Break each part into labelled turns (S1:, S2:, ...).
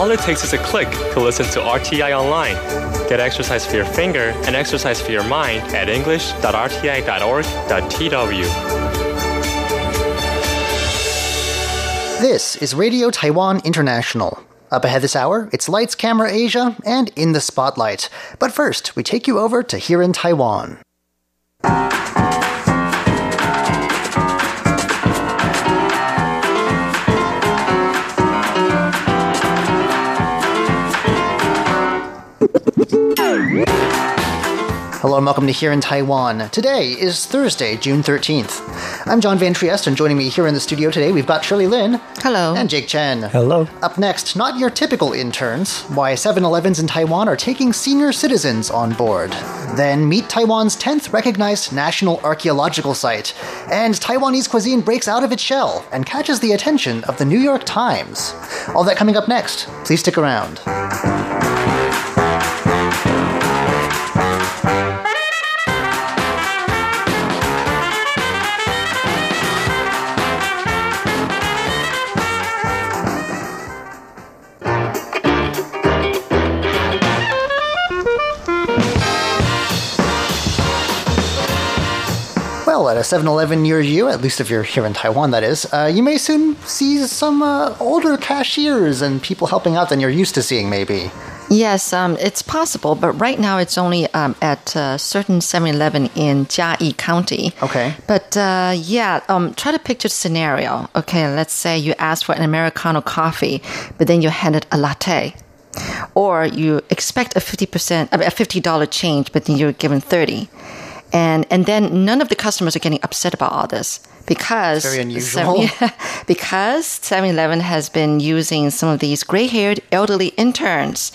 S1: All it takes is a click to listen to RTI online. Get exercise for your finger and exercise for your mind at english.rti.org.tw.
S2: This is Radio Taiwan International. Up ahead this hour, it's Lights Camera Asia and In the Spotlight. But first, we take you over to here in Taiwan. Hello and welcome to Here in Taiwan. Today is Thursday, June 13th. I'm John Van Trieste, and joining me here in the studio today, we've got Shirley Lin.
S3: Hello.
S2: And Jake Chen.
S4: Hello.
S2: Up next, not your typical interns, why 7 Elevens in Taiwan are taking senior citizens on board. Then, meet Taiwan's 10th recognized national archaeological site. And Taiwanese cuisine breaks out of its shell and catches the attention of the New York Times. All that coming up next. Please stick around. At a 7 Eleven near you, at least if you're here in Taiwan, that is, uh, you may soon see some uh, older cashiers and people helping out than you're used to seeing, maybe.
S3: Yes, um, it's possible, but right now it's only um, at a certain 7 Eleven in Jiayi County.
S2: Okay.
S3: But uh, yeah, um, try to picture the scenario. Okay, let's say you ask for an Americano coffee, but then you're handed a latte. Or you expect a 50%, I mean, a $50 change, but then you're given 30 and and then none of the customers are getting upset about all this because
S2: Very unusual.
S3: Seven- because 7-Eleven has been using some of these gray-haired elderly interns,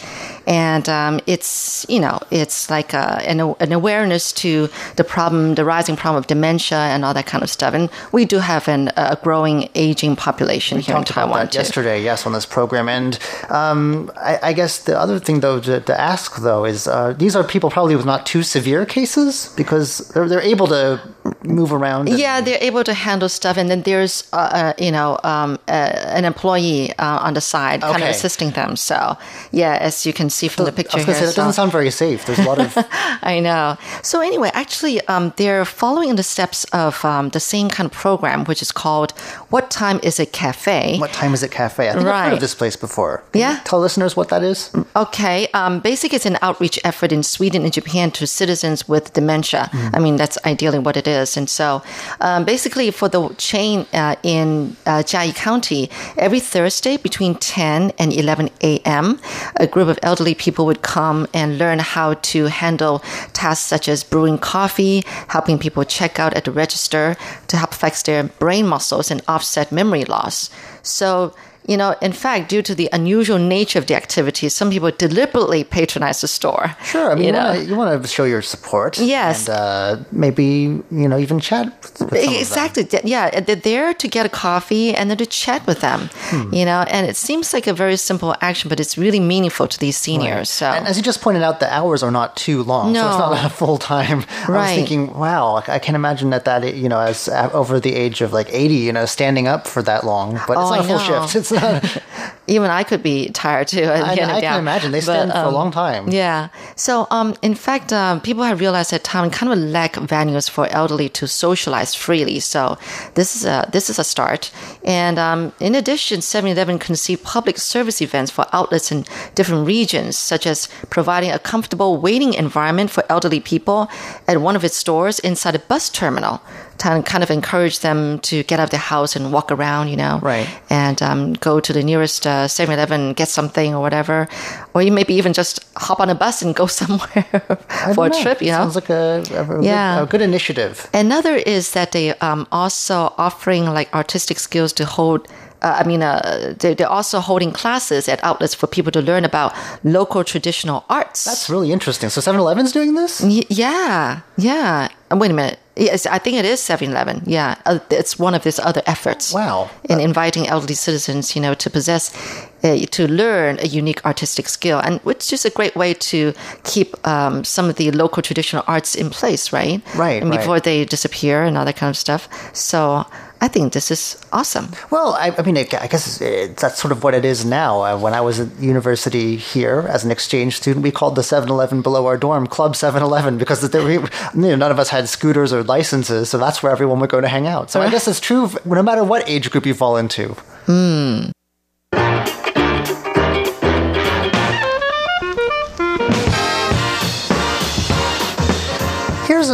S3: and um, it's you know it's like a, an, an awareness to the problem, the rising problem of dementia and all that kind of stuff. And we do have an, a growing aging population here in
S2: talked about
S3: Taiwan
S2: yesterday, yes, on this program. And um, I, I guess the other thing, though, to, to ask, though, is uh, these are people probably with not too severe cases because they're, they're able to move around. and-
S3: Yeah, they're able to handle stuff, and then there's, uh, uh, you know, um, uh, an employee uh, on the side, kind
S2: Okay.
S3: of assisting them. So, yeah, as you can see from the picture
S2: I was going to say, that doesn't sound very safe. There's a lot of.
S3: I know. So anyway, actually, um, they're following in the steps of um, the same kind of program, which is called "What Time Is It Cafe."
S2: what time is it cafe? I think I've heard
S3: Right.
S2: of this place before. Can you
S3: Yeah.
S2: Tell listeners what that is.
S3: Okay. Um, basically, it's an outreach effort in Sweden and Japan to citizens with dementia. I mean, that's ideally what it is. And so, um, basically, for the chain uh, in uh, Jiayi County, every Thursday between 10 and 11 a.m., a group of elderly people would come and learn how to handle tasks such as brewing coffee, helping people check out at the register to help flex their brain muscles and offset memory loss. So, you know, in fact, due to the unusual nature of the activity, some people deliberately patronize the store.
S2: Sure. I mean,
S3: you know.
S2: wanna, you want to show your support.
S3: Yes.
S2: And uh, maybe, you know, even chat with some of them.
S3: Exactly. Yeah, they're there to get a coffee and then to chat with them.
S2: Hmm.
S3: You know, and it seems like a very simple action, but it's really meaningful to these seniors. So
S2: And as you just pointed out, the hours are not too long, so it's not a full time. I was thinking, wow, I can imagine that that you know, as uh, over the age of like eighty, you know, standing up for that long, but it's
S3: Oh,
S2: not a full shift. It's.
S3: Even I could be tired too. At the
S2: I,
S3: of
S2: I
S3: the
S2: can
S3: hour.
S2: imagine they
S3: But,
S2: stand for a
S3: um,
S2: long time.
S3: Yeah. So, um, in fact, um, people have realized that town kind of lack venues for elderly to socialize freely. So, this is a this is a start. And um, in addition, 7-Eleven conceive public service events for outlets in different regions, such as providing a comfortable waiting environment for elderly people at one of its stores inside a bus terminal. To kind of encourage them to get out of their house and walk around, you know,
S2: Right.
S3: and um, go to the nearest uh, 7-Eleven, get something or whatever, or you maybe even just hop on a bus and go somewhere for a
S2: know.
S3: trip. You know.
S2: sounds like a, a,
S3: Yeah.
S2: good, a good initiative.
S3: Another is that they um, also offering like artistic skills to hold. Uh, I mean, uh, they, they're also holding classes at outlets for people to learn about local traditional arts.
S2: That's really interesting. So 7-Eleven's doing this?
S3: Y- yeah, yeah. Uh, Wait a minute. Yes, I think it is 7-Eleven. Yeah, uh, it's one of his other efforts.
S2: Wow.
S3: In inviting elderly citizens, you know, to possess, uh, to learn a unique artistic skill, and which is a great way to keep um, some of the local traditional arts in place, right?
S2: Right,
S3: And
S2: right.
S3: before they disappear and all that kind of stuff. So, I think this is awesome.
S2: Well, I, I mean, I guess it's, that's sort of what it is now. Uh, when I was at university here as an exchange student, we called the 7 Eleven below our dorm Club 7 Eleven because there, you know, none of us had scooters or licenses, so that's where everyone would go to hang out. So I guess it's true no matter what age group you fall into.
S3: Hmm.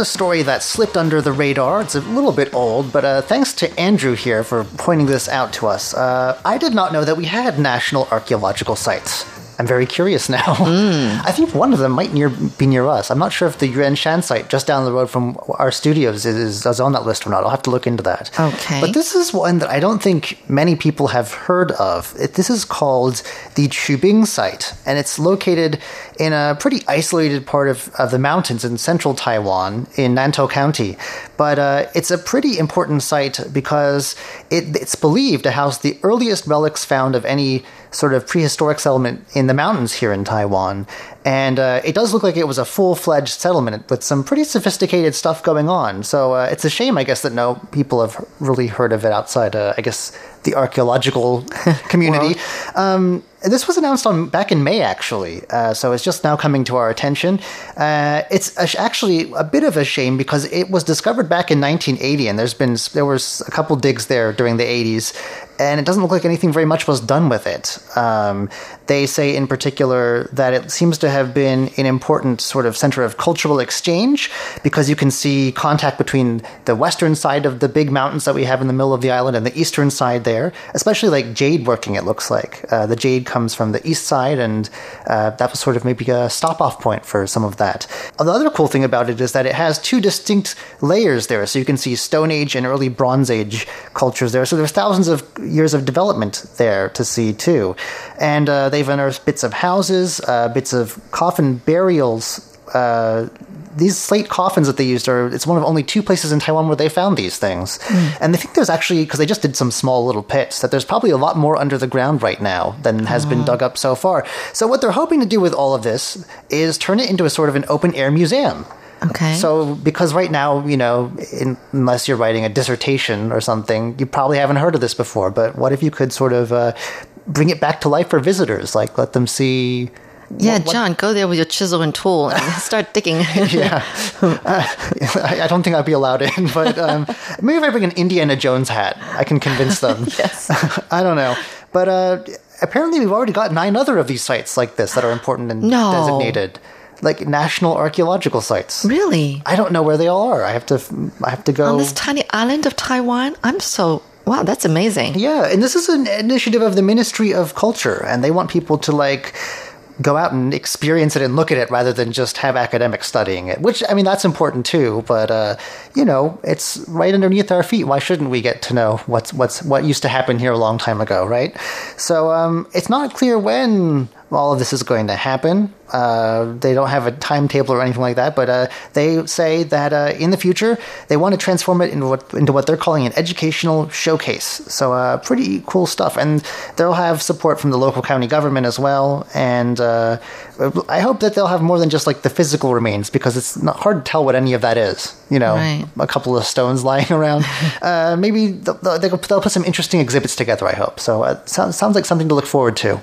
S2: A story that slipped under the radar. It's a little bit old, but uh, thanks to Andrew here for pointing this out to us. Uh, I did not know that we had national archaeological sites. I'm very curious now. Mm. I think one of them might near, be near us. I'm not sure if the Yuan Shan site just down the road from our studios is, is on that list or not. I'll have to look into that.
S3: Okay.
S2: But this is one that I don't think many people have heard of. It, this is called the Chubing site, and it's located in a pretty isolated part of, of the mountains in central Taiwan in Nantou County. But uh, it's a pretty important site because it, it's believed to house the earliest relics found of any sort of prehistoric settlement in the mountains here in Taiwan. And uh, it does look like it was a full fledged settlement with some pretty sophisticated stuff going on. So uh, it's a shame, I guess, that no people have really heard of it outside, uh, I guess, the archaeological community. um, this was announced on back in May, actually, uh, so it's just now coming to our attention. Uh, it's actually a bit of a shame because it was discovered back in 1980, and there's been there was a couple digs there during the 80s, and it doesn't look like anything very much was done with it. Um, they say in particular that it seems to have been an important sort of center of cultural exchange because you can see contact between the western side of the big mountains that we have in the middle of the island and the eastern side there, especially like jade working, it looks like. Uh, the jade comes from the east side, and uh, that was sort of maybe a stop off point for some of that. The other cool thing about it is that it has two distinct layers there, so you can see Stone Age and early Bronze Age cultures there. So there's thousands of years of development there to see too. And uh, they've unearthed bits of houses, uh, bits of coffin burials. Uh, these slate coffins that they used are it's one of only two places in Taiwan where they found these things. Mm. And they think there's actually because they just did some small little pits that there's probably a lot more under the ground right now than has oh. been dug up so far. So what they're hoping to do with all of this is turn it into a sort of an open air museum.
S3: Okay.
S2: So, because right now, you know, in, unless you're writing a dissertation or something, you probably haven't heard of this before. But what if you could sort of uh, bring it back to life for visitors? Like, let them see.
S3: Yeah, what, John, go there with your chisel and tool and start digging.
S2: yeah, uh, I, I, don't think I'd be allowed in, but um, maybe if I bring an Indiana Jones hat, I can convince them.
S3: yes,
S2: I don't know, but uh, apparently we've already got nine other of these sites like this that are important and
S3: no.
S2: designated like national archaeological sites.
S3: Really?
S2: I don't know where they all are. I have to I have to go
S3: on this tiny island of Taiwan. I'm so wow, that's amazing.
S2: Yeah, and this is an initiative of the Ministry of Culture, and they want people to like go out and experience it and look at it rather than just have academics studying it. Which I mean, that's important too. But uh, you know, it's right underneath our feet. Why shouldn't we get to know what's what's what used to happen here a long time ago, right? So um, it's not clear when all of this is going to happen. Uh, they don't have a timetable or anything like that, but uh, they say that uh, in the future they want to transform it into what into what they're calling an educational showcase. So uh, pretty cool stuff, and they'll have support from the local county government as well. And uh, I hope that they'll have more than just like the physical remains because it's not hard to tell what any of that is. You know,
S3: right.
S2: a couple of stones lying around. Uh, maybe they'll, they'll, put some interesting exhibits together. I hope so. It sounds, sounds like something to look forward to.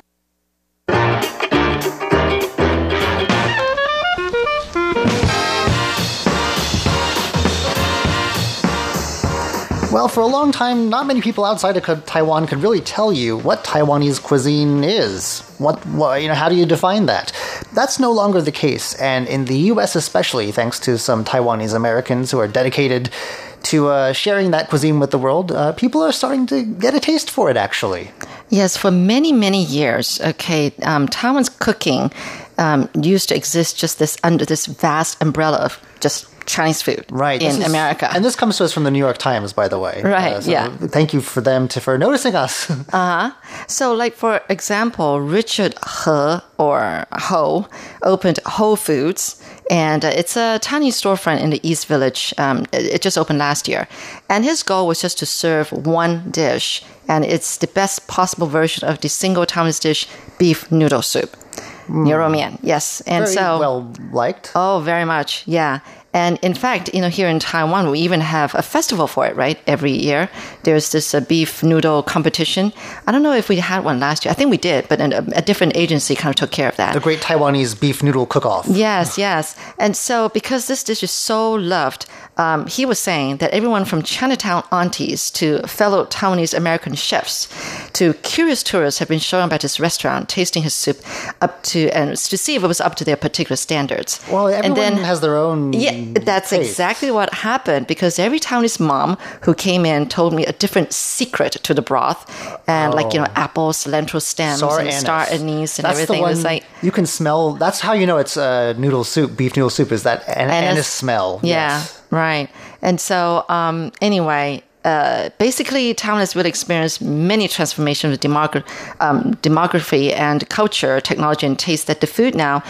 S2: Well, for a long time, not many people outside of Taiwan could really tell you what Taiwanese cuisine is. What, what, you know, how do you define that? That's no longer the case, and in the U.S. especially, thanks to some Taiwanese Americans who are dedicated to uh, sharing that cuisine with the world, uh, people are starting to get a taste for it. Actually,
S3: yes, for many many years. Okay, um, Taiwan's cooking um, used to exist just this under this vast umbrella of just Chinese food
S2: right,
S3: in
S2: is,
S3: America.
S2: And this comes to us from the New York Times, by the way.
S3: Right, uh, so
S2: yeah. Thank you for them to, for noticing us.
S3: uh-huh. So, like, for example, Richard He or Ho opened Ho Foods, and uh, it's a tiny storefront in the East Village. Um, it, it just opened last year. And his goal was just to serve one dish, and it's the best possible version of the single Taiwanese dish, beef noodle soup. Mm. Niu Mian, yes,
S2: and very so well liked.
S3: Oh, very much, yeah. And in fact, you know, here in Taiwan, we even have a festival for it, right? Every year, there's this uh, beef noodle competition. I don't know if we had one last year. I think we did, but a, a different agency kind of took care of that.
S2: The Great Taiwanese Beef Noodle Cook-Off.
S3: Yes, yes. And so, because this dish is so loved, um, he was saying that everyone from Chinatown aunties to fellow Taiwanese American chefs to curious tourists have been showing up at his restaurant, tasting his soup up to and to see if it was up to their particular standards.
S2: Well, everyone
S3: and then
S2: has their own.
S3: yeah, that's exactly what happened because every Taiwanese mom who came in told me a different secret to the broth, and like you know, apple, cilantro stems, and
S2: anise.
S3: star anise, and
S2: that's
S3: everything.
S2: The one
S3: It was like
S2: you can smell. That's how you know it's uh, noodle soup, beef noodle soup. Is that an-
S3: Anise.
S2: anise, smell?
S3: Yeah,
S2: Yes.
S3: right. And so, um, anyway, uh, basically, Taiwan has really experienced many transformations of demogra- um, demography and culture, technology, and taste. That the food now,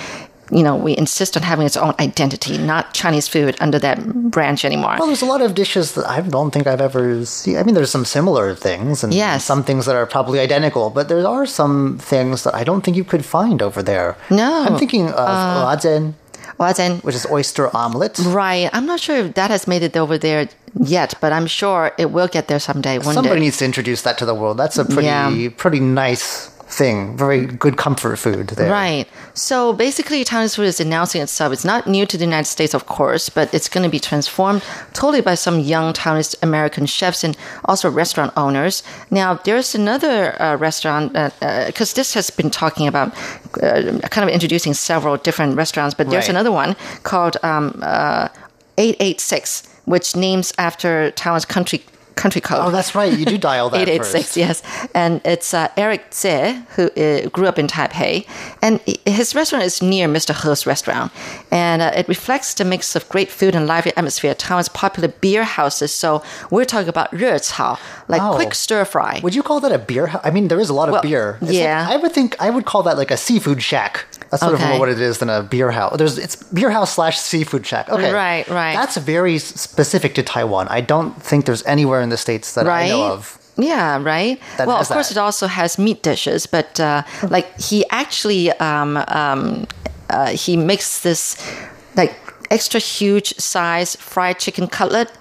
S3: you know, we insist on having its own identity, not Chinese food under that branch anymore.
S2: Well, there's a lot of dishes that I don't think I've ever seen. I mean, there's some similar things and
S3: Yes.
S2: some things that are probably identical, but there are some things that I don't think you could find over there.
S3: No.
S2: I'm thinking of uh,
S3: well, then,
S2: which is oyster omelet.
S3: right. I'm not sure if that has made it over there yet, but I'm sure it will get there someday.
S2: Somebody
S3: day.
S2: needs to introduce that to the world. That's a pretty,
S3: Yeah.
S2: pretty nice thing. Very good comfort food there.
S3: Right. So basically, Taiwanese food is announcing itself. It's not new to the United States, of course, but it's going to be transformed totally by some young Taiwanese American chefs and also restaurant owners. Now, there's another uh, restaurant, because this has been talking about uh, kind of introducing several different restaurants, but there's
S2: Right.
S3: another one called um, uh, 886, which names after Taiwan's country country code.
S2: Oh, that's right. You do dial that
S3: 886,
S2: first.
S3: yes. And it's uh, Eric Sze, who uh, grew up in Taipei. And his restaurant is near Mr. He's restaurant. And uh, it reflects the mix of great food and lively atmosphere at Taiwan's popular beer houses. So we're talking about 热炒, like
S2: Oh.
S3: quick stir fry.
S2: Would you call that a beer? I mean, there is a lot of
S3: Well,
S2: beer. It's like-
S3: yeah.
S2: I would think I would call that like a seafood shack. That's sort of more what it is than a beer house. There's it's beer house slash seafood shack. Okay,
S3: Right, right.
S2: That's very specific to Taiwan. I don't think there's anywhere in the states that I know of.
S3: Yeah, right.
S2: that
S3: well, of course,
S2: that.
S3: it also has meat dishes, but uh, like he actually um, um, uh, he makes this like extra huge size fried chicken cutlet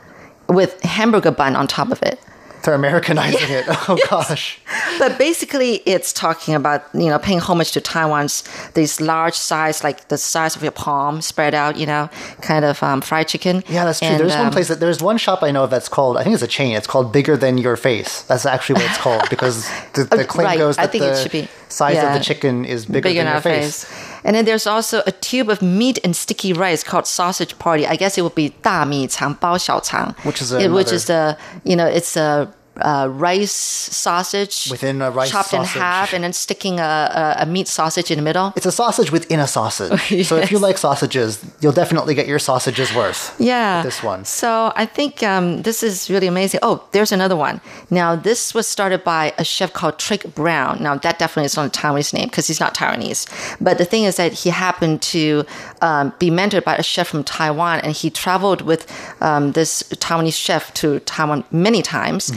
S3: with hamburger bun on top of it.
S2: They're Americanizing it. Oh gosh.
S3: But basically, it's talking about you know paying homage to Taiwan's these large size, like the size of your palm, spread out, you know, kind of um, fried chicken.
S2: Yeah, that's true.
S3: And,
S2: there's one
S3: um,
S2: place that there's one shop I know of that's called I think it's a chain. It's called Bigger Than Your Face. That's actually what it's called because the, the
S3: Uh,
S2: claim
S3: right.
S2: goes
S3: I
S2: that
S3: think
S2: the
S3: it should be-
S2: size of the chicken is bigger,
S3: big
S2: than your face.
S3: face. And then there's also a tube of meat and sticky rice called sausage party. I guess it would be 大米肠包小肠,
S2: Which is
S3: it, which
S2: another-
S3: is the you know it's a. uh, rice sausage
S2: Within a rice
S3: chopped in half and then sticking a, a, a meat sausage in the middle.
S2: It's a sausage within a sausage. So if you like sausages, you'll definitely get your sausages worth.
S3: Yeah.
S2: This one.
S3: So I think um, this is really amazing. Oh, there's another one. Now, this was started by a chef called Trigg Brown. Now, that definitely is not a Taiwanese name because he's not Taiwanese. But the thing is that he happened to um, be mentored by a chef from Taiwan, and he traveled with um, this Taiwanese chef to Taiwan many times.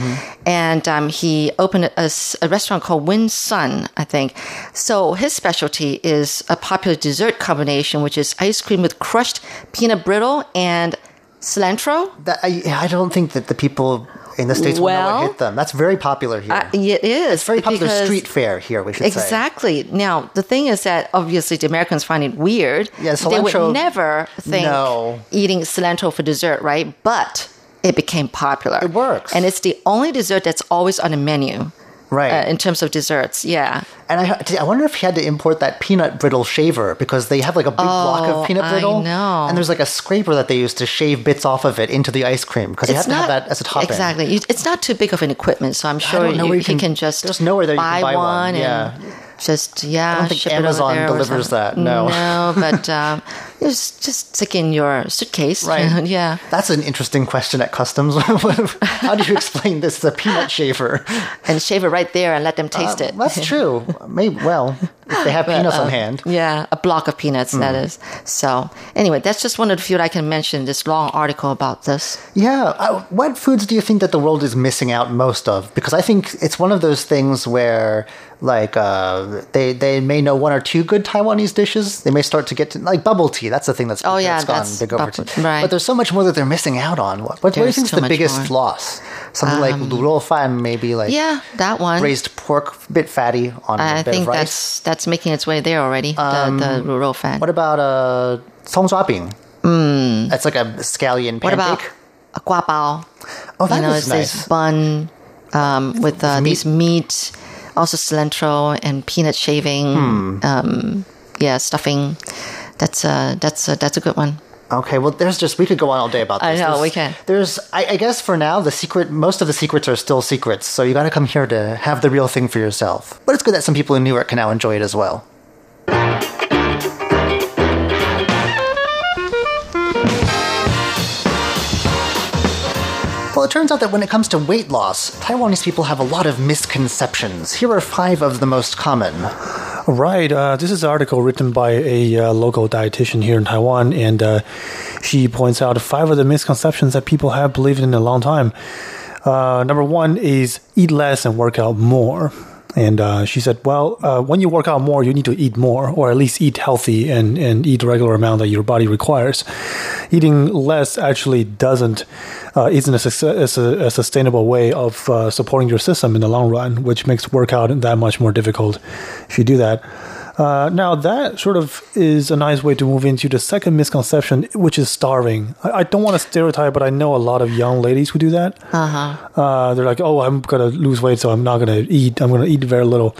S3: And um, he opened a restaurant called Win Son, I think. So his specialty is a popular dessert combination, which is ice cream with crushed peanut brittle and cilantro.
S2: That, I, I don't think that the people in the states will know what hit them. That's very popular here.
S3: Uh, it is.
S2: it's very popular street fare here. We should say.
S3: Exactly. Now, the thing is that obviously the Americans find it weird.
S2: Yeah, cilantro, they
S3: would never think
S2: No.
S3: eating cilantro for dessert, right? But it became popular.
S2: It works.
S3: And it's the only dessert that's always on the menu.
S2: Right.
S3: Uh, in terms of desserts, yeah.
S2: And I, I wonder if he had to import that peanut brittle shaver because they have like a big block
S3: Oh,
S2: of peanut
S3: I
S2: brittle.
S3: know.
S2: And there's like a scraper that they use to shave bits off of it into the ice cream because you have to have that as a topping.
S3: Exactly. You- It's not too big of an equipment, so I'm sure you,
S2: you can-
S3: can, just
S2: there's nowhere that you can buy one,
S3: and
S2: yeah.
S3: Just yeah.
S2: I don't think Amazon
S3: it over there or
S2: delivers that, no.
S3: no, but um, just just stick in your suitcase.
S2: Right.
S3: yeah.
S2: That's an interesting question at customs. How do you explain this? A peanut shaver.
S3: and shave it right there and let them taste it.
S2: That's true. Maybe well, if they have peanuts on hand.
S3: Yeah, a block of peanuts, that
S2: Mm.
S3: is. So, anyway, that's just one of the few that I can mention. This long article about this.
S2: Yeah. Uh, what foods do you think that the world is missing out most of? Because I think it's one of those things where like uh, they they may know one or two good Taiwanese dishes. They may start to get to like bubble tea. That's the thing that's
S3: oh yeah,
S2: that's gone
S3: that's
S2: bubble over. To.
S3: Right.
S2: But there's so much more that they're missing out on. What, what, what do you think is the biggest
S3: more.
S2: loss? Something um, like rural fan, maybe like
S3: yeah, that one
S2: braised pork, bit fatty on.
S3: I a
S2: bit
S3: think
S2: of rice.
S3: that's that's making its way there already. Um, the, the um, luro fan.
S2: What about uh, song bing? Mm. That's like a scallion pancake.
S3: What about a guapao?
S2: Oh, that
S3: you know,
S2: is
S3: it's
S2: nice.
S3: This bun um, with uh, meat. these meat also cilantro and peanut shaving.
S2: Hmm.
S3: Um, yeah, stuffing. That's uh, that's uh, that's a good one.
S2: Okay, well, there's just we could go on all day about this.
S3: I know,
S2: There's-
S3: we can.
S2: There's, I, I guess, for now, the secret. Most of the secrets are still secrets, so you got to come here to have the real thing for yourself. But it's good that some people in New York can now enjoy it as well. Well, it turns out that when it comes to weight loss, Taiwanese people have a lot of misconceptions. Here are five of the most common.
S4: Right. Uh, this is an article written by a uh, local dietitian here in Taiwan, and uh, she points out five of the misconceptions that people have believed in a long time. Uh, number one is eat less and work out more. And uh, she said, well, uh, when you work out more, you need to eat more, or at least eat healthy and, and eat the regular amount that your body requires. Eating less actually doesn't, uh, isn't a, success, a, a sustainable way of uh, supporting your system in the long run, which makes workout that much more difficult if you do that. Uh, now, that sort of is a nice way to move into the second misconception, which is starving. I, I don't want to stereotype, but I know a lot of young ladies who do that. Uh, they're like, oh, I'm going to lose weight, so I'm not going to eat. I'm going to eat very little.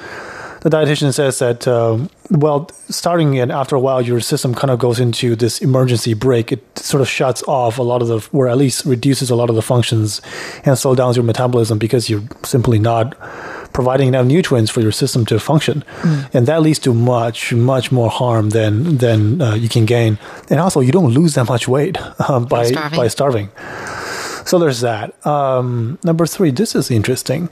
S4: The dietitian says that, um, well, starting and after a while, your system kind of goes into this emergency break. It sort of shuts off a lot of the, or at least reduces a lot of the functions and slow down your metabolism because you're simply not providing enough nutrients for your system to function, and that leads to much, much more harm than than uh, you can gain. And also, you don't lose that much weight um, by
S3: starving.
S4: by starving. So there's that. Um, number three, this is interesting.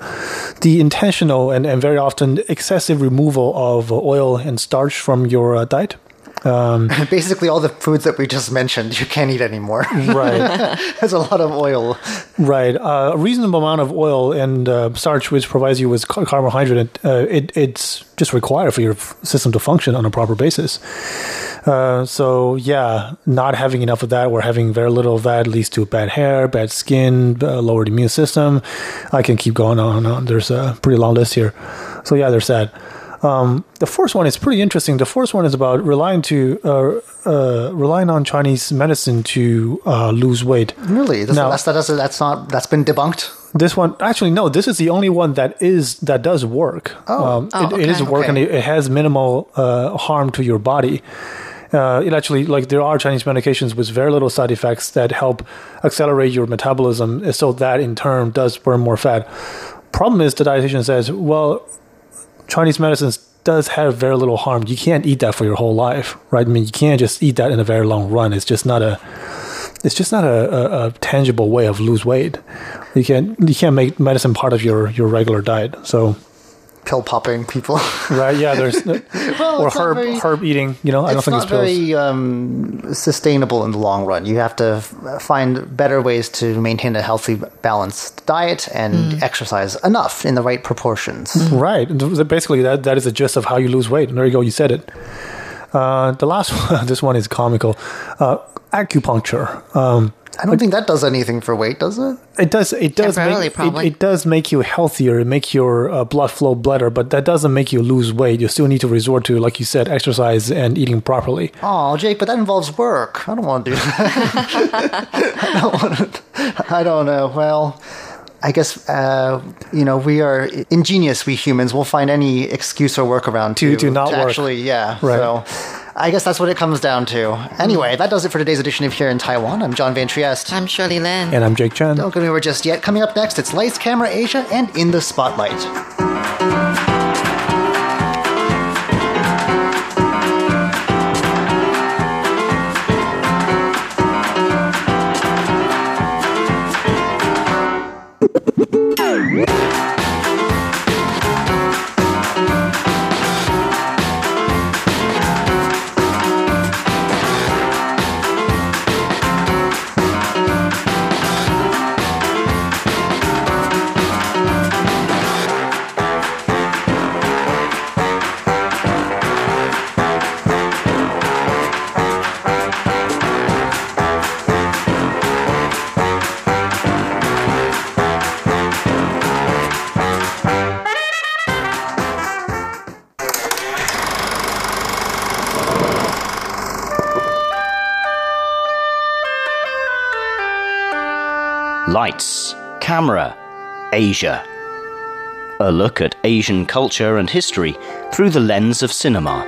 S4: The intentional and, and very often excessive removal of oil and starch from your uh, diet.
S2: Basically, all the foods that we just mentioned, you can't eat anymore.
S4: Right.
S2: There's a lot of oil.
S4: Right. Uh, a reasonable amount of oil and uh, starch, which provides you with carbohydrate, uh, it, it's just required for your system to function on a proper basis. Uh, so, yeah, not having enough of that or having very little of that leads to bad hair, bad skin, uh, lowered immune system. I can keep going on and on. There's a pretty long list here. So, yeah, there's that. Um, the first one is pretty interesting. The first one is about relying to uh, uh, relying on Chinese medicine to uh, lose weight.
S2: Really? That's,
S4: No.
S2: that's, that's, that's not, that's been debunked?
S4: This one, actually, no. This is the only one that is that does work.
S2: Oh.
S3: Oh,
S4: it, it is
S3: okay.
S4: work, and
S2: Okay.
S4: it, it has minimal uh, harm to your body. Uh, it actually, like, there are Chinese medications with very little side effects that help accelerate your metabolism, so that in turn does burn more fat. Problem is, the dietitian says, well, Chinese medicines does have very little harm. You can't eat that for your whole life, right? I mean, you can't just eat that in a very long run. It's just not a, it's just not a, a, a tangible way of lose weight. You can't you can't make medicine part of your your regular diet. So
S2: Pill popping people.
S4: right, yeah, there's or
S2: it's not
S4: herb
S2: very-
S4: herb eating. You know, I don't
S2: it's
S4: think it's pills.
S2: very um, sustainable in the long run. You have to find better ways to maintain a healthy, balanced diet and
S3: Mm.
S2: exercise enough in the right proportions.
S4: Right. Basically, that, that is the gist of how you lose weight. And there you go. You said it. Uh, the last one, this one is comical. Uh, acupuncture. Um,
S2: I don't think that does anything for weight, does it?
S4: it does. It does make it, it does make you healthier. It make your uh, blood flow better, but that doesn't make you lose weight. You still need to resort to, like you said, exercise and eating properly.
S2: Oh, Jake, but that involves work. I don't want to do that. I don't want to. I don't know. Well, I guess uh, you know we are ingenious. We humans will find any excuse or workaround
S4: To-
S2: to
S4: to not work.
S2: actually, yeah.
S4: Right.
S2: So. I guess that's what it comes down to. Anyway, that does it for today's edition of Here in Taiwan. I'm John Van Trieste.
S3: I'm Shirley Lin.
S4: And I'm Jake Chen.
S2: Don't go anywhere just yet. Coming up next, it's Lights, Camera, Asia, and In the Spotlight.
S5: Camera, Asia. A look at Asian culture and history through the lens of cinema.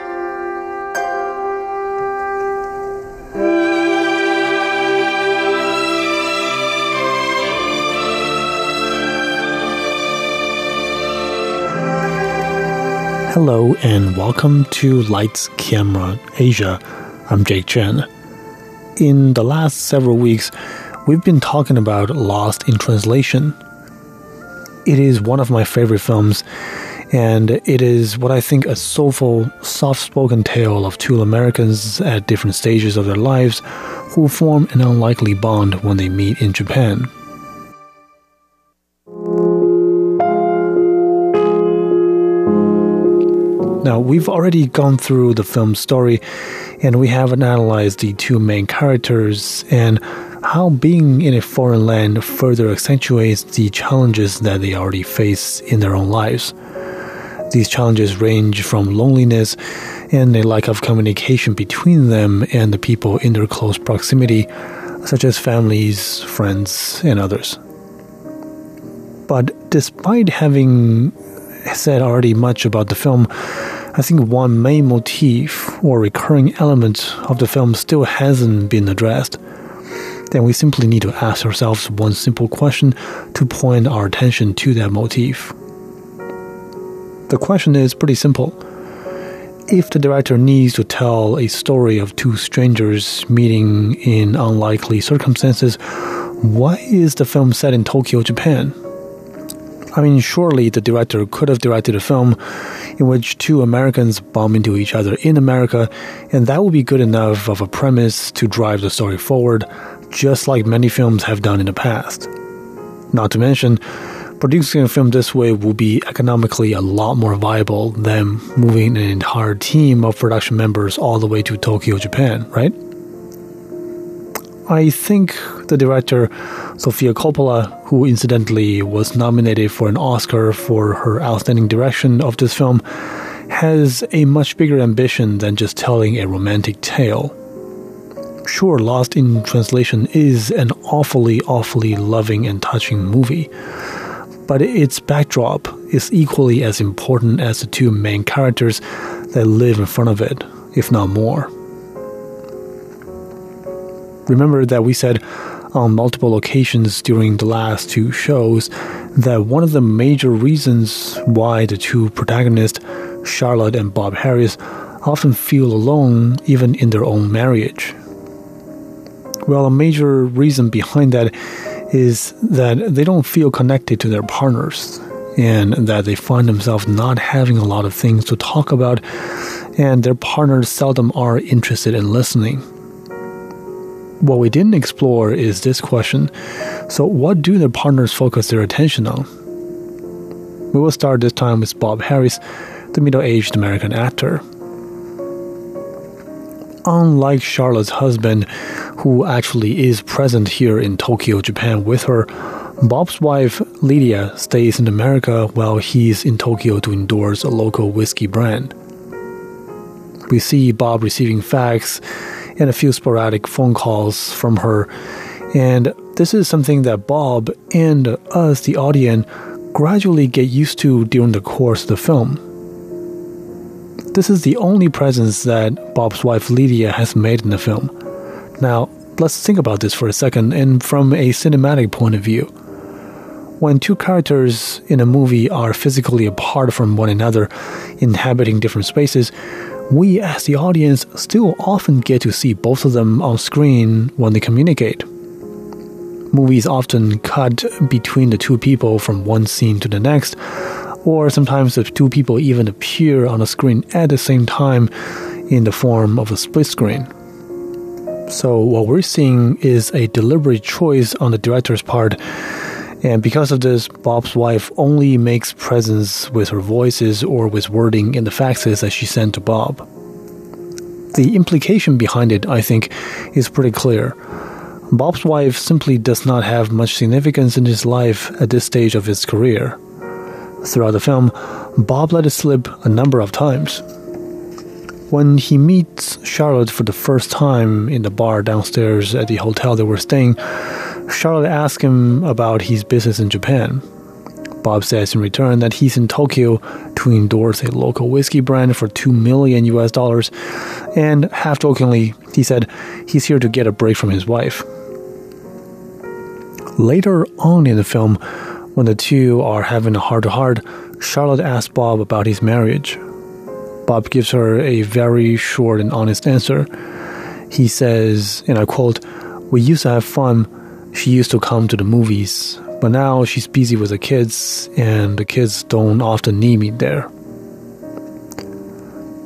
S4: Hello and welcome to Lights Camera Asia. I'm Jake Chen. In the last several weeks, we've been talking about Lost in Translation. It is one of my favorite films, and it is what I think a soulful, soft spoken tale of two Americans at different stages of their lives who form an unlikely bond when they meet in Japan. Now, we've already gone through the film's story and we haven't analyzed the two main characters and how being in a foreign land further accentuates the challenges that they already face in their own lives. These challenges range from loneliness and a lack of communication between them and the people in their close proximity, such as families, friends, and others. But despite having said already much about the film, I think one main motif or recurring element of the film still hasn't been addressed. Then we simply need to ask ourselves one simple question to point our attention to that motif. The question is pretty simple. If the director needs to tell a story of two strangers meeting in unlikely circumstances, why is the film set in Tokyo, Japan? I mean, surely the director could have directed a film in which two Americans bump into each other in America, and that would be good enough of a premise to drive the story forward, just like many films have done in the past. Not to mention, producing a film this way will be economically a lot more viable than moving an entire team of production members all the way to Tokyo, Japan, right? I think the director, Sofia Coppola, who incidentally was nominated for an Oscar for her outstanding direction of this film, has a much bigger ambition than just telling a romantic tale. Sure, Lost in Translation is an awfully, awfully loving and touching movie, but its backdrop is equally as important as the two main characters that live in front of it, if not more. Remember that we said on multiple occasions during the last two shows that one of the major reasons why the two protagonists, Charlotte and Bob Harris, often feel alone even in their own marriage. Well, a major reason behind that is that they don't feel connected to their partners and that they find themselves not having a lot of things to talk about and their partners seldom are interested in listening. What we didn't explore is this question so, what do the partners focus their attention on? We will start this time with Bob Harris, the middle aged American actor. Unlike Charlotte's husband, who actually is present here in Tokyo, Japan with her, Bob's wife, Lydia, stays in America while he's in Tokyo to endorse a local whiskey brand. We see Bob receiving fax and a few sporadic phone calls from her. And this is something that Bob and us, the audience, gradually get used to during the course of the film. This is the only presence that Bob's wife Lydia has made in the film. Now, let's think about this for a second and from a cinematic point of view. When two characters in a movie are physically apart from one another, inhabiting different spaces, we as the audience still often get to see both of them on screen when they communicate. Movies often cut between the two people from one scene to the next, or sometimes the two people even appear on the screen at the same time in the form of a split screen. So, what we're seeing is a deliberate choice on the director's part and because of this, Bob's wife only makes presents with her voices or with wording in the faxes that she sent to Bob. The implication behind it, I think, is pretty clear. Bob's wife simply does not have much significance in his life at this stage of his career. Throughout the film, Bob let it slip a number of times. When he meets Charlotte for the first time in the bar downstairs at the hotel they were staying, Charlotte asks him about his business in Japan. Bob says in return that he's in Tokyo to endorse a local whiskey brand for 2 million US dollars, and half jokingly, he said he's here to get a break from his wife. Later on in the film, when the two are having a heart to heart, Charlotte asks Bob about his marriage. Bob gives her a very short and honest answer. He says, and I quote, We used to have fun. She used to come to the movies, but now she's busy with the kids, and the kids don't often need me there.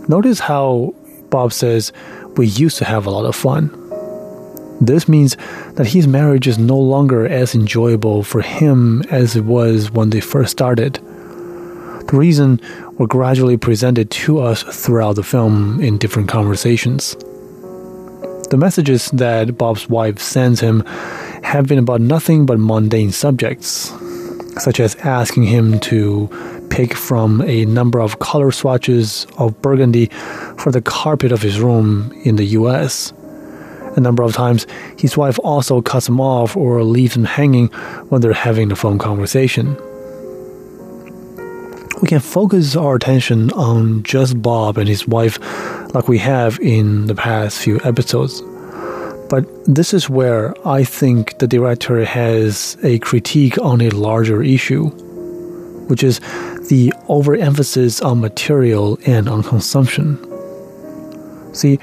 S4: Notice how Bob says, We used to have a lot of fun. This means that his marriage is no longer as enjoyable for him as it was when they first started. The reason were gradually presented to us throughout the film in different conversations. The messages that Bob's wife sends him have been about nothing but mundane subjects, such as asking him to pick from a number of color swatches of burgundy for the carpet of his room in the US. A number of times, his wife also cuts him off or leaves him hanging when they're having a phone conversation. We can focus our attention on just Bob and his wife like we have in the past few episodes. But this is where I think the director has a critique on a larger issue, which is the overemphasis on material and on consumption. See,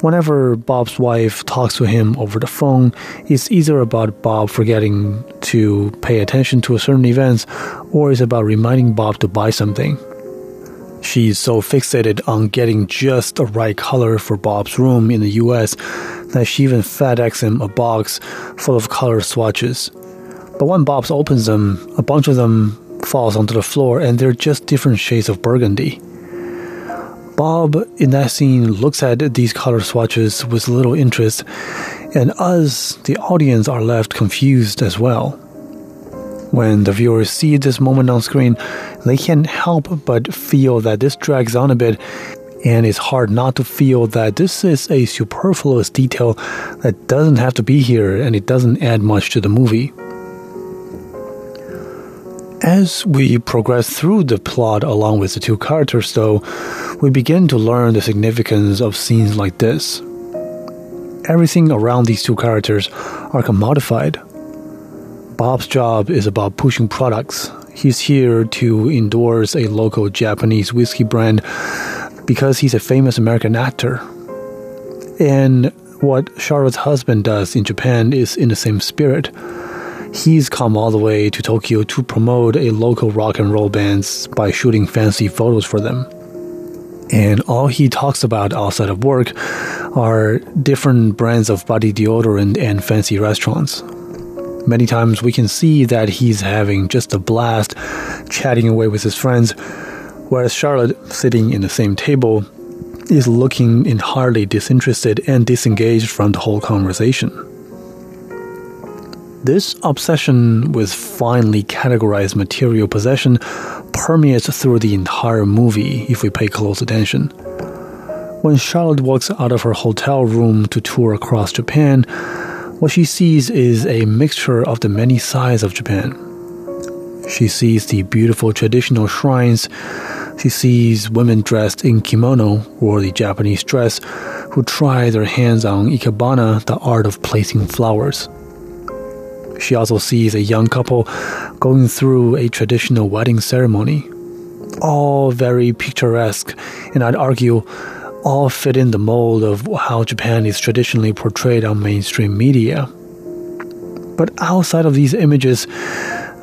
S4: whenever Bob's wife talks to him over the phone, it's either about Bob forgetting to pay attention to a certain event or it's about reminding Bob to buy something. She's so fixated on getting just the right color for Bob's room in the US that she even FedEx him a box full of color swatches. But when Bob opens them, a bunch of them falls onto the floor and they're just different shades of burgundy. Bob, in that scene, looks at these color swatches with little interest, and us, the audience, are left confused as well. When the viewers see this moment on screen, they can't help but feel that this drags on a bit, and it's hard not to feel that this is a superfluous detail that doesn't have to be here and it doesn't add much to the movie. As we progress through the plot along with the two characters, though, we begin to learn the significance of scenes like this. Everything around these two characters are commodified. Bob's job is about pushing products. He's here to endorse a local Japanese whiskey brand because he's a famous American actor. And what Charlotte's husband does in Japan is in the same spirit he's come all the way to Tokyo to promote a local rock and roll bands by shooting fancy photos for them. And all he talks about outside of work are different brands of body deodorant and fancy restaurants. Many times we can see that he's having just a blast chatting away with his friends, whereas Charlotte, sitting in the same table, is looking entirely disinterested and disengaged from the whole conversation. This obsession with finely categorized material possession permeates through the entire movie if we pay close attention. When Charlotte walks out of her hotel room to tour across Japan, what she sees is a mixture of the many sides of Japan. She sees the beautiful traditional shrines. She sees women dressed in kimono or the Japanese dress who try their hands on ikebana, the art of placing flowers. She also sees a young couple going through a traditional wedding ceremony. All very picturesque, and I'd argue all fit in the mold of how Japan is traditionally portrayed on mainstream media. But outside of these images,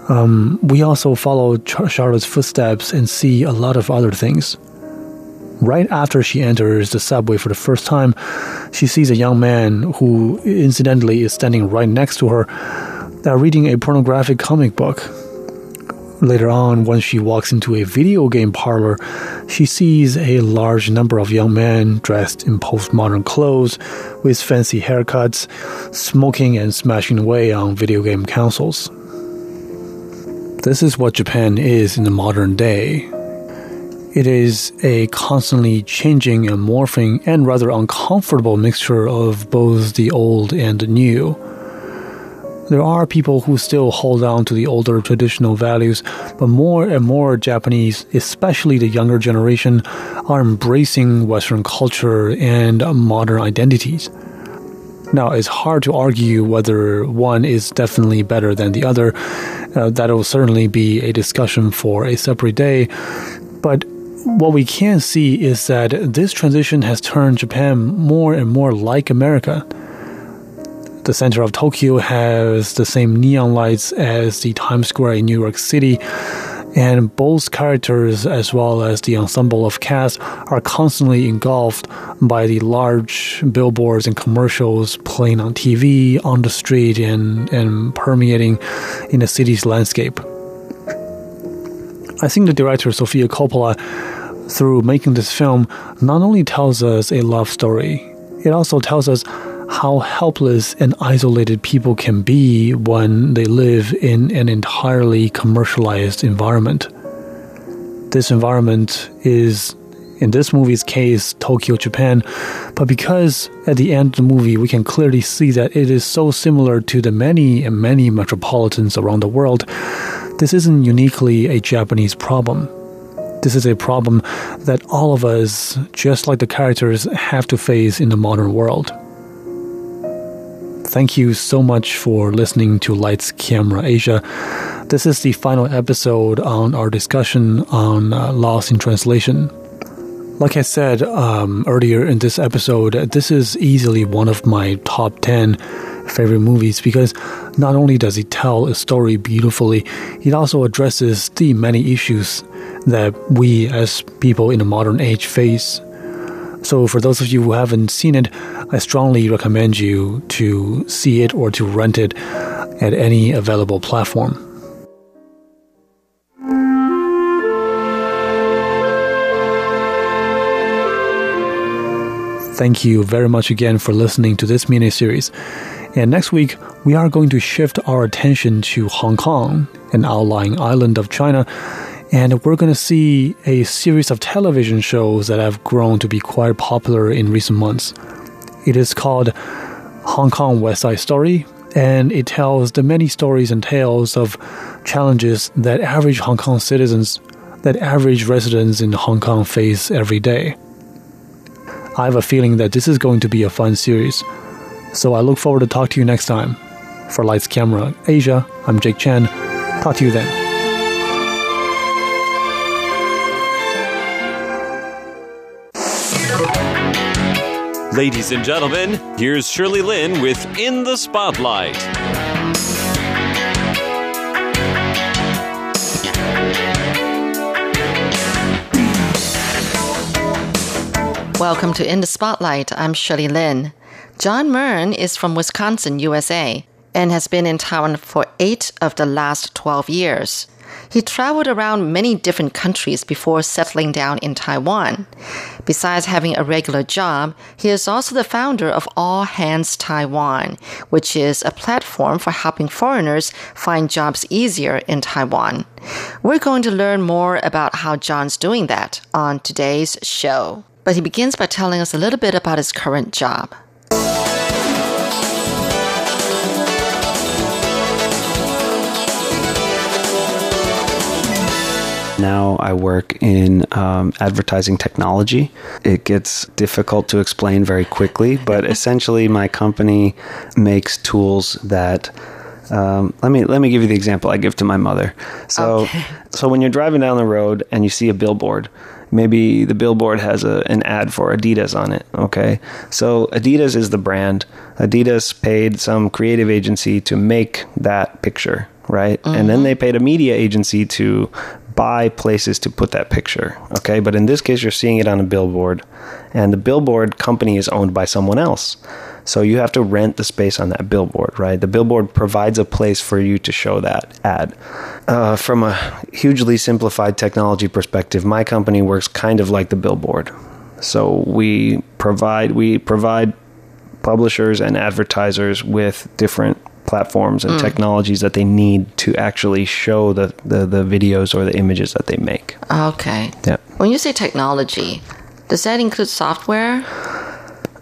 S4: um, we also follow Charlotte's footsteps and see a lot of other things. Right after she enters the subway for the first time, she sees a young man who, incidentally, is standing right next to her uh, reading a pornographic comic book. Later on, when she walks into a video game parlor, she sees a large number of young men dressed in postmodern clothes with fancy haircuts, smoking and smashing away on video game consoles. This is what Japan is in the modern day. It is a constantly changing and morphing and rather uncomfortable mixture of both the old and the new. There are people who still hold on to the older traditional values, but more and more Japanese, especially the younger generation, are embracing Western culture and modern identities. Now, it's hard to argue whether one is definitely better than the other. Uh, that'll certainly be a discussion for a separate day. But what we can see is that this transition has turned Japan more and more like America. The center of Tokyo has the same neon lights as the Times Square in New York City, and both characters as well as the ensemble of cast are constantly engulfed by the large billboards and commercials playing on TV, on the street, and, and permeating in the city's landscape. I think the director Sofia Coppola, through making this film, not only tells us a love story, it also tells us how helpless and isolated people can be when they live in an entirely commercialized environment. This environment is, in this movie's case, Tokyo, Japan, but because at the end of the movie we can clearly see that it is so similar to the many and many metropolitans around the world, this isn't uniquely a Japanese problem. This is a problem that all of us, just like the characters, have to face in the modern world. Thank you so much for listening to Lights Camera Asia. This is the final episode on our discussion on uh, Lost in Translation. Like I said um, earlier in this episode, this is easily one of my top 10 favorite movies because not only does it tell a story beautifully, it also addresses the many issues that we as people in the modern age face. So, for those of you who haven't seen it, I strongly recommend you to see it or to rent it at any available platform. Thank you very much again for listening to this mini series. And next week, we are going to shift our attention to Hong Kong, an outlying island of China and we're going to see a series of television shows that have grown to be quite popular in recent months. It is called Hong Kong West Side Story, and it tells the many stories and tales of challenges that average Hong Kong citizens, that average residents in Hong Kong face every day. I have a feeling that this is going to be a fun series, so I look forward to talk to you next time. For Lights Camera Asia, I'm Jake Chen. Talk to you then.
S6: Ladies and gentlemen, here's Shirley Lin with In the Spotlight.
S3: Welcome to In the Spotlight. I'm Shirley Lin. John Murn is from Wisconsin, USA, and has been in Taiwan for eight of the last 12 years. He traveled around many different countries before settling down in Taiwan. Besides having a regular job, he is also the founder of All Hands Taiwan, which is a platform for helping foreigners find jobs easier in Taiwan. We're going to learn more about how John's doing that on today's show. But he begins by telling us a little bit about his current job.
S7: Now I work in um, advertising technology. It gets difficult to explain very quickly, but essentially, my company makes tools that. Um, let me let me give you the example I give to my mother. So
S3: Okay.
S7: so when you're driving down the road and you see a billboard, maybe the billboard has a, an ad for Adidas on it. Okay, so Adidas is the brand. Adidas paid some creative agency to make that picture, right? And then they paid a media agency to buy places to put that picture. Okay, but in this case, you're seeing it on a billboard, and the billboard company is owned by someone else. So you have to rent the space on that billboard, right? The billboard provides a place for you to show that ad. Uh, from a hugely simplified technology perspective, my company works kind of like the billboard. So we provide we provide publishers and advertisers with different platforms and technologies that they need to actually show the, the, the videos or the images that they make.
S3: Okay.
S7: Yep.
S3: When you say technology, does that include software?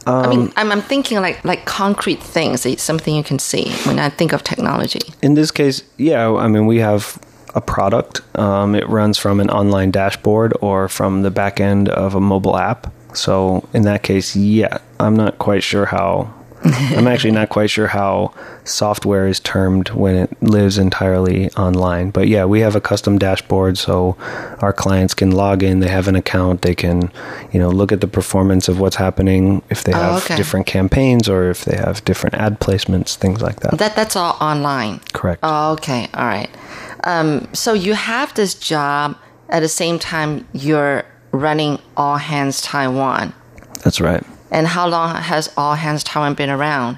S3: I mean, I'm, I'm thinking like like concrete things, it's something you can see when I think of technology.
S7: In this case, yeah, I mean, we have a product. Um, it runs from an online dashboard or from the back end of a mobile app. So in that case, yeah, I'm not quite sure how. I'm actually not quite sure how software is termed when it lives entirely online. But yeah, we have a custom dashboard so our clients can log in, they have an account, they can, you know, look at the performance of what's happening if they
S3: Oh,
S7: have
S3: okay.
S7: different campaigns or if they have different ad placements, things like that.
S3: That that's all online.
S7: Correct.
S3: Oh, okay, all right. Um, so you have this job at the same time you're running All Hands Taiwan.
S7: That's right.
S3: And how long has All Hands Taiwan been around?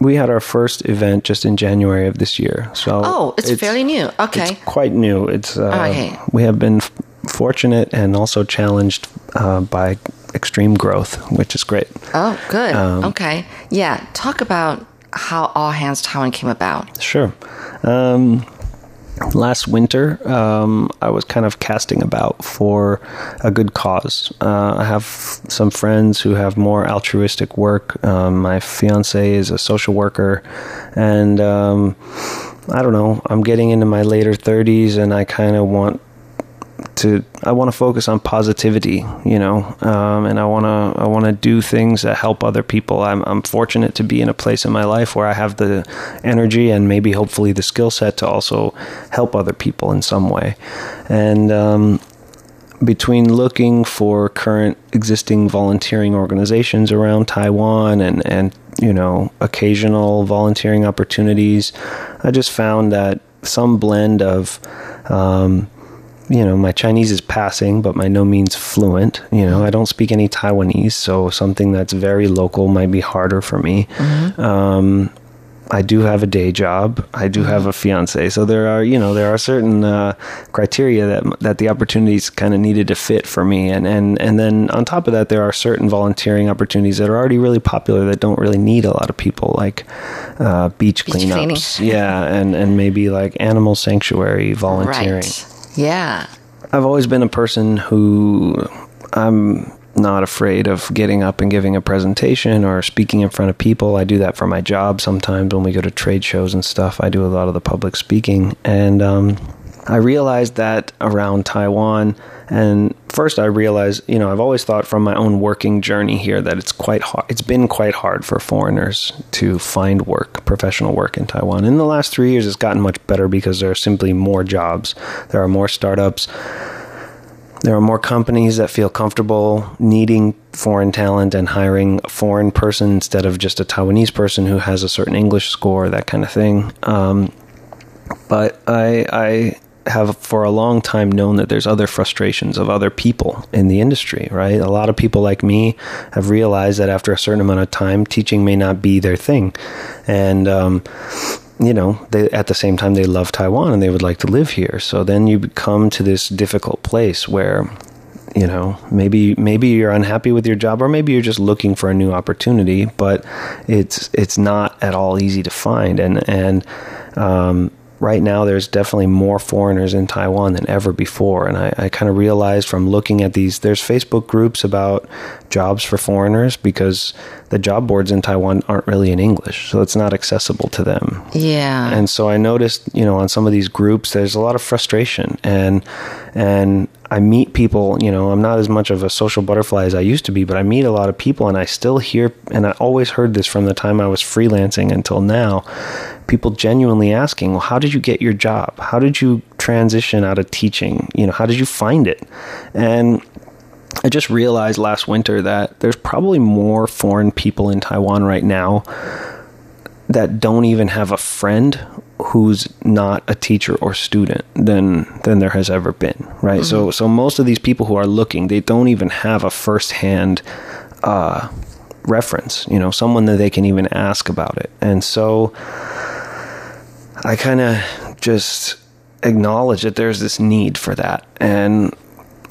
S7: We had our first event just in January of this year. So
S3: Oh, it's, fairly new. Okay.
S7: It's quite new. It's uh,
S3: Okay.
S7: we have been f- fortunate and also challenged uh, by extreme growth, which is great.
S3: Oh, good.
S7: Um,
S3: okay. Yeah. Talk about how All Hands Taiwan came about.
S7: Sure. Um, last winter, um, I was kind of casting about for a good cause. Uh, I have some friends who have more altruistic work. Um, my fiance is a social worker, and um, I don't know. I'm getting into my later 30s, and I kind of want to I want to focus on positivity, you know, um, and I want to I want to do things that help other people. I'm I'm fortunate to be in a place in my life where I have the energy and maybe hopefully the skill set to also help other people in some way, and. Um, between looking for current existing volunteering organizations around Taiwan and, and you know occasional volunteering opportunities, I just found that some blend of um, you know my Chinese is passing, but by no means fluent. You know I don't speak any Taiwanese, so something that's very local might be harder for me. Um, I do have a day job. I do have a fiance. So there are, you know, there are certain uh, criteria that that the opportunities kind of needed to fit for me, and and and then on top of that, there are certain volunteering opportunities that are already really popular that don't really need a lot of people, like uh, beach,
S3: Beach
S7: cleanups,
S3: cleaning.
S7: yeah, and and maybe like animal sanctuary volunteering.
S3: Right. Yeah.
S7: I've always been a person who I'm not afraid of getting up and giving a presentation or speaking in front of people. I do that for my job sometimes when we go to trade shows and stuff. I do a lot of the public speaking. And um, I realized that around Taiwan. And first, I realized, you know, I've always thought from my own working journey here that it's quite hard. It's been quite hard for foreigners to find work, professional work in Taiwan. In the last three years, it's gotten much better because there are simply more jobs. There are more startups. There are more companies that feel comfortable needing foreign talent and hiring a foreign person instead of just a Taiwanese person who has a certain English score, that kind of thing. Um, but I, I have for a long time known that there's other frustrations of other people in the industry, right? A lot of people like me have realized that after a certain amount of time, teaching may not be their thing. And, um, you know, they at the same time they love Taiwan and they would like to live here. So then you come to this difficult place where you know maybe maybe you're unhappy with your job or maybe you're just looking for a new opportunity but it's it's not at all easy to find and and um right now there's definitely more foreigners in Taiwan than ever before. And I, I kind of realized from looking at these there's Facebook groups about jobs for foreigners because the job boards in Taiwan aren't really in English so it's not accessible to them.
S3: Yeah.
S7: and so I noticed, you know, on some of these groups, there's a lot of frustration, and and I meet people. You know, I'm not as much of a social butterfly as I used to be, but I meet a lot of people, and I still hear, and I always heard this from the time I was freelancing until now. People genuinely asking, "Well, how did you get your job? How did you transition out of teaching? You know, how did you find it?" And I just realized last winter that there's probably more foreign people in Taiwan right now that don't even have a friend who's not a teacher or student than than there has ever been right? So so most of these people who are looking they don't even have a firsthand uh reference you know someone that they can even ask about it. And so i kind of just acknowledge that there's this need for that. And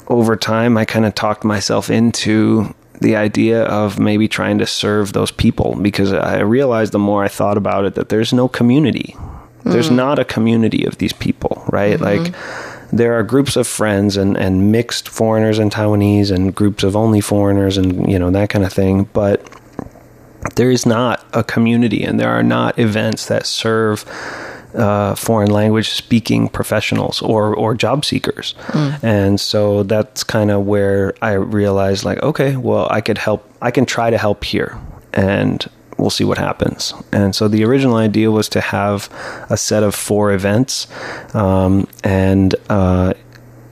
S7: over time i kind of talked myself into the idea of maybe trying to serve those people because I realized the more I thought about it that there's no community. There's hmm. not a community of these people, right? Mm-hmm. Like there are groups of friends and, and mixed foreigners and Taiwanese and groups of only foreigners and you know that kind of thing. But there is not a community and there are not events that serve uh, foreign language speaking professionals or or job seekers, hmm. and so that's kind of where I realized like okay, well I could help. I can try to help here, and we'll see what happens. And so the original idea was to have a set of four events, um, and uh,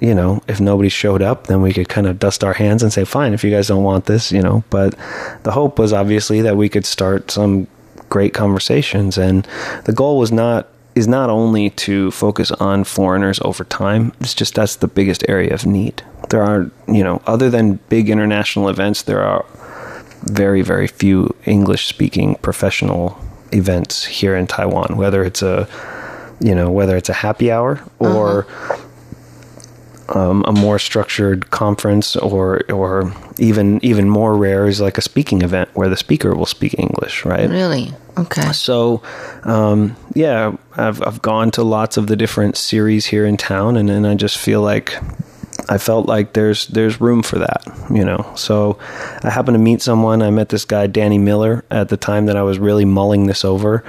S7: you know, if nobody showed up, then we could kind of dust our hands and say, fine, if you guys don't want this, you know. But the hope was obviously that we could start some great conversations. And the goal was not is not only to focus on foreigners over time. It's just that's the biggest area of need. There are, you know, other than big international events, there are very, very few English speaking professional events here in Taiwan, whether it's a you know, whether it's a happy hour or um, a more structured conference or or even even more rare is like a speaking event where the speaker will speak English, right?
S3: Really? Okay.
S7: So, um, yeah, I've I've gone to lots of the different series here in town, and, and I just feel like I felt like there's there's room for that, you know. So, I happened to meet someone. I met this guy Danny Miller at the time that I was really mulling this over,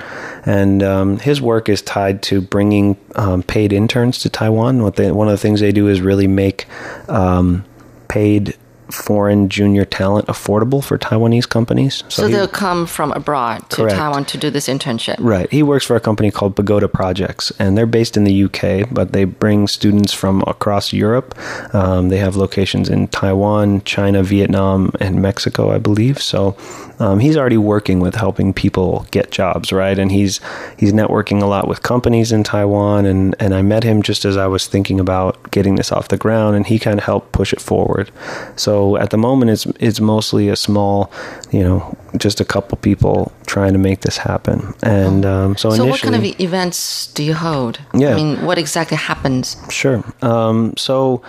S7: and um, his work is tied to bringing um, paid interns to Taiwan. What they one of the things they do is really make um, paid foreign junior talent affordable for Taiwanese companies.
S3: So,
S7: he-
S3: they'll come from abroad to
S7: Correct.
S3: Taiwan to do this internship.
S7: Right. He works for a company called Pagoda Projects, and they're based in the UK, but they bring students from across Europe. Um, they have locations in Taiwan, China, Vietnam, and Mexico, I believe. So um, he's already working with helping people get jobs, right? And he's he's networking a lot with companies in Taiwan. And, and I met him just as I was thinking about getting this off the ground, and he kind of helped push it forward. So at the moment, it's it's mostly a small, you know, just a couple people trying to make this happen. And um, so,
S3: So, what kind of events do you hold?
S7: Yeah.
S3: I mean, what exactly happens?
S7: Sure. Um, so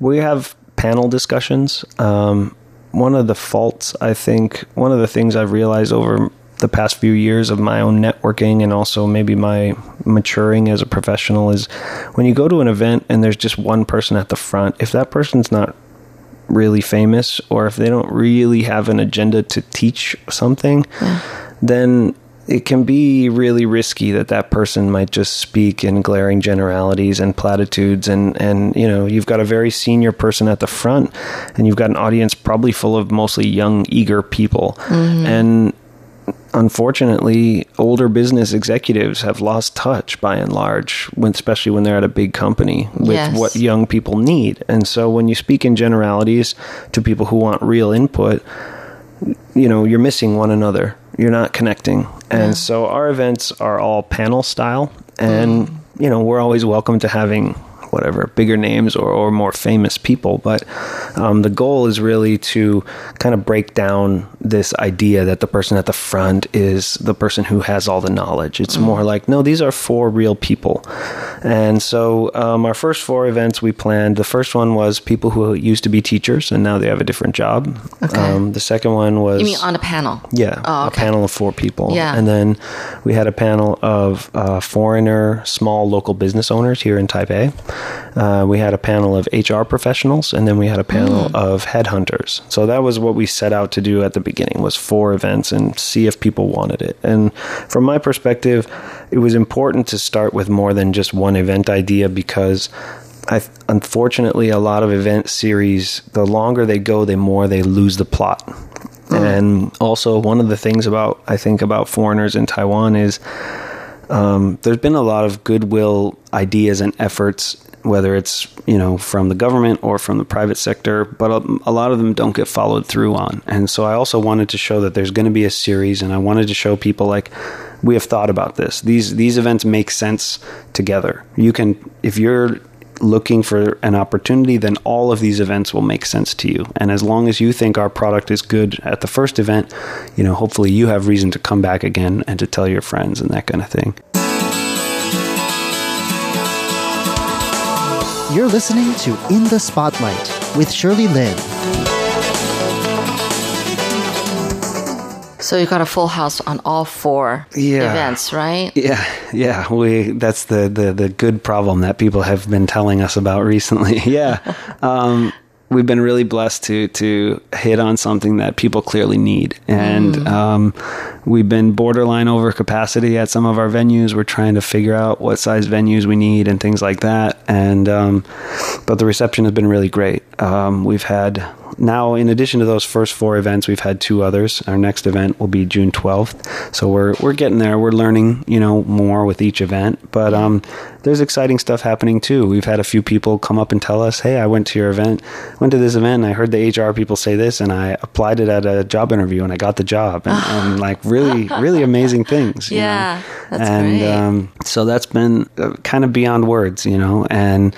S7: we have panel discussions. Um, one of the faults, I think, one of the things I've realized over the past few years of my own networking and also maybe my maturing as a professional is when you go to an event and there's just one person at the front, if that person's not really famous or if they don't really have an agenda to teach something, then it can be really risky that that person might just speak in glaring generalities and platitudes and and you know you've got a very senior person at the front and you've got an audience probably full of mostly young eager people. Mm-hmm. And unfortunately older business executives have lost touch by and large when especially when they're at a big company with
S3: Yes.
S7: what young people need. And so when you speak in generalities to people who want real input you know you're missing one another you're not connecting. And so our events are all panel style. And mm. you know we're always welcome to having whatever bigger names or, or more famous people but um, the goal is really to kind of break down this idea that the person at the front is the person who has all the knowledge it's more like no these are four real people and so um, our first four events we planned the first one was people who used to be teachers and now they have a different job
S3: Okay.
S7: um, the second one was
S3: You mean on a panel?
S7: yeah,
S3: Oh,
S7: a panel of four people.
S3: Yeah.
S7: And then we had a panel of uh, foreigner small local business owners here in Taipei. Uh, we had a panel of HR professionals, and then we had a panel
S3: Mm.
S7: of headhunters. So that was what we set out to do at the beginning was four events and see if people wanted it. And from my perspective, it was important to start with more than just one event idea because I unfortunately a lot of event series the longer they go the more they lose the plot. And also one of the things about I think about foreigners in Taiwan is um, there's been a lot of goodwill ideas and efforts whether it's you know from the government or from the private sector but a, a lot of them don't get followed through on. And so i also wanted to show that there's going to be a series and i wanted to show people like we have thought about this. These these events make sense together. You can if you're looking for an opportunity then all of these events will make sense to you. And as long as you think our product is good at the first event you know hopefully you have reason to come back again and to tell your friends and that kind of thing
S2: You're listening to In the Spotlight with Shirley Lin.
S3: So you got a full house on all four
S7: Yeah.
S3: events, right?
S7: Yeah, yeah. We that's the, the the good problem that people have been telling us about recently. yeah. Um we've been really blessed to to hit on something that people clearly need. And um we've been borderline over capacity at some of our venues. We're trying to figure out what size venues we need and things like that. And um but the reception has been really great. Um we've had now in addition to those first four events we've had two others. Our next event will be june 12th so we're we're getting there. We're learning you know more with each event. But um there's exciting stuff happening too. We've had a few people come up and tell us hey i went to your event went to this event and i heard the hr people say this and i applied it at a job interview and i got the job. And, and like really really amazing things
S3: Yeah,
S7: know?
S3: that's
S7: and
S3: great.
S7: um so that's been uh, kind of beyond words you know? And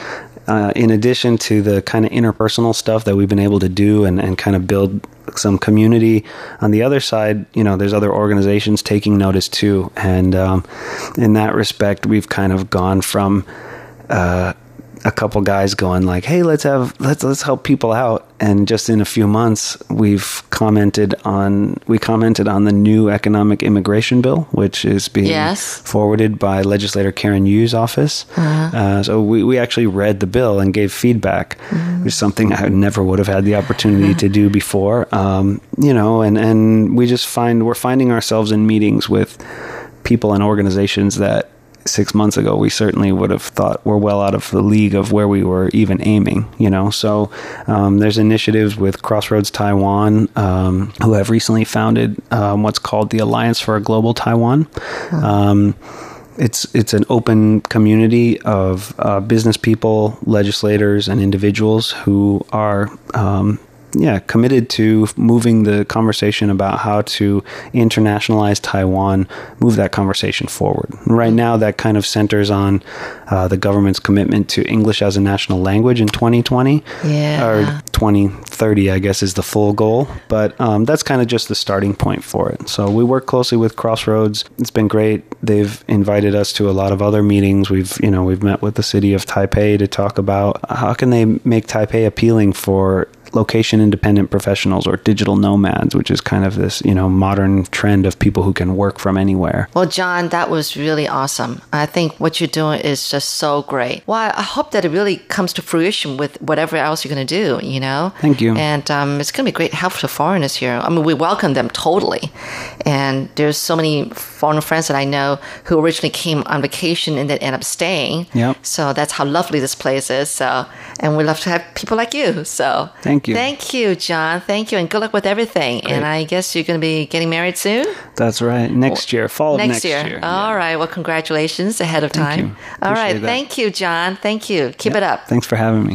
S7: uh, in addition to the kind of interpersonal stuff that we've been able to do and, and kind of build some community. On the other side you know there's other organizations taking notice too. And um, in that respect we've kind of gone from uh, a couple guys going like hey let's have let's let's help people out and just in a few months we've commented on we commented on the new economic immigration bill which is being
S3: Yes.
S7: forwarded by legislator Karen Yu's office. uh so we, we actually read the bill and gave feedback, which is something I never would have had the opportunity to do before. Um, you know, and, and we just find we're finding ourselves in meetings with people and organizations that six months ago we certainly would have thought we're well out of the league of where we were even aiming you know? So um, there's initiatives with crossroads taiwan um, who have recently founded um, what's called the alliance for a global taiwan. Um, it's it's an open community of uh, business people, legislators, and individuals who are um, yeah committed to moving the conversation about how to internationalize Taiwan, move that conversation forward. Right now, that kind of centers on uh, the government's commitment to English as a national language in 2020
S3: Yeah.
S7: or 2030, I guess, is the full goal. But um, that's kind of just the starting point for it. So we work closely with Crossroads. It's been great. They've invited us to a lot of other meetings. We've, you know, we've met with the city of Taipei to talk about how can they make Taipei appealing for location independent professionals or digital nomads, which is kind of this, you know, modern trend of people who can work from anywhere.
S3: Well, John, that was really awesome. I think what you're doing is just so great. Well, I hope that it really comes to fruition with whatever else you're going to do, you know?
S7: Thank you.
S3: And um, it's going to be great help to foreigners here. I mean, we welcome them totally. And there's so many foreign friends that I know who originally came on vacation and then end up staying.
S7: Yep.
S3: So that's how lovely this place is. So, and we love to have people like you. So
S7: Thank you.
S3: Thank you, John. Thank you. And good luck with everything. And I guess you're going to be getting married soon?
S7: That's right. Next year, fall of
S3: next,
S7: next,
S3: year.
S7: year.
S3: All
S7: Yeah.
S3: right. Well, congratulations ahead of
S7: Thank
S3: time.
S7: you.
S3: All right.
S7: That.
S3: Thank you, John. Thank you. Keep it up.
S7: Thanks for having me.